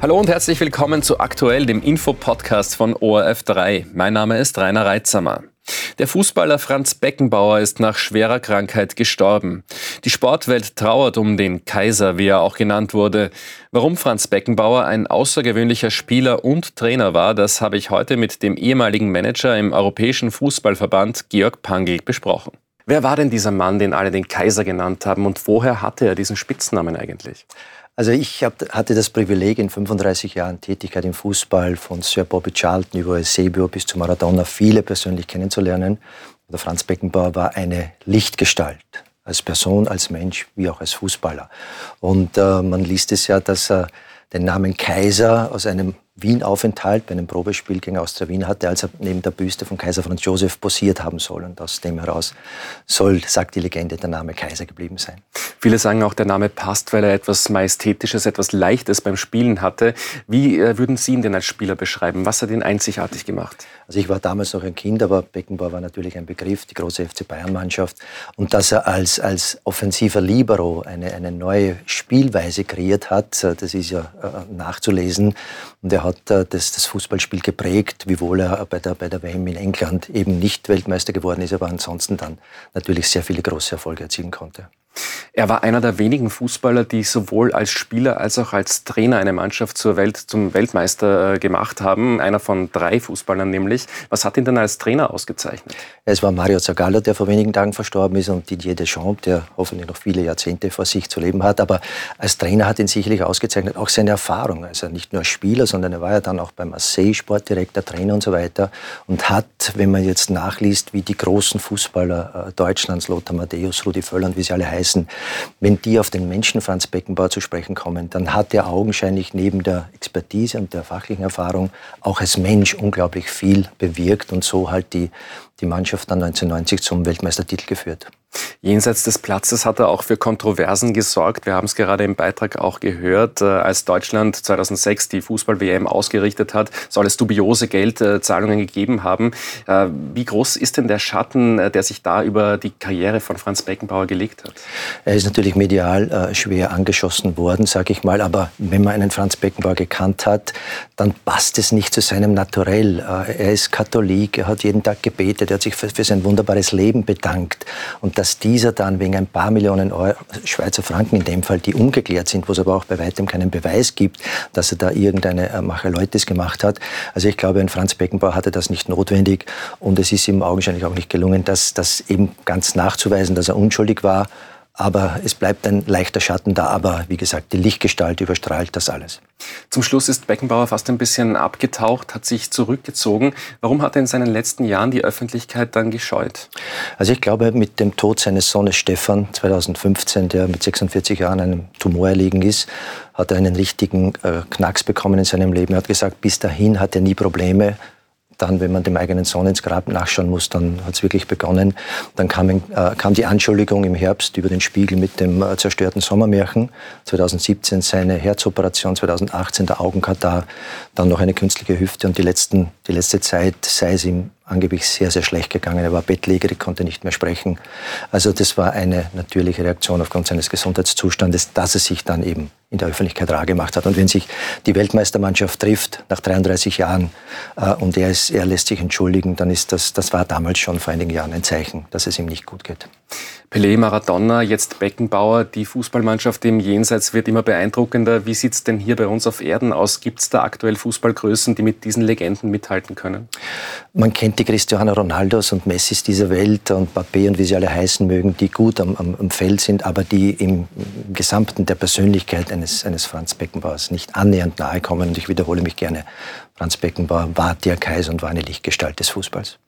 Hallo und herzlich willkommen zu Aktuell, dem Infopodcast von ORF3. Mein Name ist Rainer Reitsamer. Der Fußballer Franz Beckenbauer ist nach schwerer Krankheit gestorben. Die Sportwelt trauert um den Kaiser, wie er auch genannt wurde. Warum Franz Beckenbauer ein außergewöhnlicher Spieler und Trainer war, das habe ich heute mit dem ehemaligen Manager im Europäischen Fußballverband Georg Pangl besprochen. Wer war denn dieser Mann, den alle den Kaiser genannt haben und woher hatte er diesen Spitznamen eigentlich? Also ich hab, hatte das Privileg, in 35 Jahren Tätigkeit im Fußball von Sir Bobby Charlton über Eusebio bis zu Maradona viele persönlich kennenzulernen. Der Franz Beckenbauer war eine Lichtgestalt als Person, als Mensch, wie auch als Fußballer. Und äh, man liest es ja, dass er den Namen Kaiser aus einem Wien-Aufenthalt bei einem Probespiel gegen Austria Wien hatte, als er neben der Büste von Kaiser Franz Josef posiert haben soll. Und aus dem heraus soll, sagt die Legende, der Name Kaiser geblieben sein. Viele sagen auch, der Name passt, weil er etwas Majestätisches, etwas Leichtes beim Spielen hatte. Wie äh, würden Sie ihn denn als Spieler beschreiben? Was hat ihn einzigartig gemacht? Also ich war damals noch ein Kind, aber Beckenbauer war natürlich ein Begriff, die große FC Bayern-Mannschaft. Und dass er als, als offensiver Libero eine, eine neue Spielweise kreiert hat, äh, das ist ja äh, nachzulesen. Und er hat das, das Fußballspiel geprägt, wiewohl er bei der, bei der WM in England eben nicht Weltmeister geworden ist, aber ansonsten dann natürlich sehr viele große Erfolge erzielen konnte. Er war einer der wenigen Fußballer, die sowohl als Spieler als auch als Trainer eine Mannschaft zur Welt, zum Weltmeister äh, gemacht haben. Einer von drei Fußballern nämlich. Was hat ihn denn als Trainer ausgezeichnet? Es war Mario Zagallo, der vor wenigen Tagen verstorben ist, und Didier Deschamps, der hoffentlich noch viele Jahrzehnte vor sich zu leben hat. Aber als Trainer hat ihn sicherlich ausgezeichnet auch seine Erfahrung. Also nicht nur als Spieler, sondern er war ja dann auch beim Marseille Sportdirektor, Trainer und so weiter. Und hat, wenn man jetzt nachliest, wie die großen Fußballer äh, Deutschlands, Lothar Matthäus, Rudi Völler und wie sie alle heißen, wenn die auf den Menschen Franz Beckenbauer zu sprechen kommen, dann hat er augenscheinlich neben der Expertise und der fachlichen Erfahrung auch als Mensch unglaublich viel bewirkt und so halt die, die Mannschaft dann 1990 zum Weltmeistertitel geführt. Jenseits des Platzes hat er auch für Kontroversen gesorgt. Wir haben es gerade im Beitrag auch gehört. Äh, als Deutschland 2006 die Fußball-WM ausgerichtet hat, soll es dubiose Geldzahlungen gegeben haben. Äh, wie groß ist denn der Schatten, äh, der sich da über die Karriere von Franz Beckenbauer gelegt hat? Er ist natürlich medial schwer angeschossen worden, sage ich mal. Aber wenn man einen Franz Beckenbauer gekannt hat, dann passt es nicht zu seinem Naturell. Er ist Katholik, er hat jeden Tag gebetet, er hat sich für, sein wunderbares Leben bedankt. Und dass dieser dann wegen ein paar Millionen Euro, Schweizer Franken in dem Fall, die ungeklärt sind, wo es aber auch bei weitem keinen Beweis gibt, dass er da irgendeine äh, Macheleutes gemacht hat. Also ich glaube, ein Franz Beckenbauer hatte das nicht notwendig und es ist ihm augenscheinlich auch nicht gelungen, das, das eben ganz nachzuweisen, dass er unschuldig war. Aber es bleibt ein leichter Schatten da. Aber wie gesagt, die Lichtgestalt überstrahlt das alles. Zum Schluss ist Beckenbauer fast ein bisschen abgetaucht, hat sich zurückgezogen. Warum hat er in seinen letzten Jahren die Öffentlichkeit dann gescheut? Also ich glaube, mit dem Tod seines Sohnes Stefan 2015, der mit 46 Jahren einem Tumor erlegen ist, hat er einen richtigen äh, Knacks bekommen in seinem Leben. Er hat gesagt, bis dahin hat er nie Probleme dann, wenn man dem eigenen Sohn ins Grab nachschauen muss, dann hat es wirklich begonnen. Dann kam, äh, kam, die Anschuldigung im Herbst über den Spiegel mit dem äh, zerstörten Sommermärchen. 2017 seine Herzoperation, 2018 der Augenkatar, dann noch eine künstliche Hüfte und die, letzten, die letzte Zeit sei es ihm angeblich sehr, sehr schlecht gegangen. Er war bettlägerig, konnte nicht mehr sprechen. Also das war eine natürliche Reaktion aufgrund seines Gesundheitszustandes, dass er sich dann eben in der Öffentlichkeit rar gemacht hat. Und wenn sich die Weltmeistermannschaft trifft nach 33 Jahren äh, und er, ist, er lässt sich entschuldigen, dann ist das, das war damals schon vor einigen Jahren ein Zeichen, dass es ihm nicht gut geht. Pelé, Maradona, jetzt Beckenbauer, die Fußballmannschaft im Jenseits wird immer beeindruckender. Wie sieht es denn hier bei uns auf Erden aus? Gibt es da aktuell Fußballgrößen, die mit diesen Legenden mithalten können? Man kennt die Cristiano Ronaldos und Messis dieser Welt und Mbappé und wie sie alle heißen mögen, die gut am, am, am Feld sind, aber die im, im Gesamten der Persönlichkeit eines, eines Franz Beckenbauers nicht annähernd nahe kommen. Und ich wiederhole mich gerne, Franz Beckenbauer war der Kaiser und war eine Lichtgestalt des Fußballs.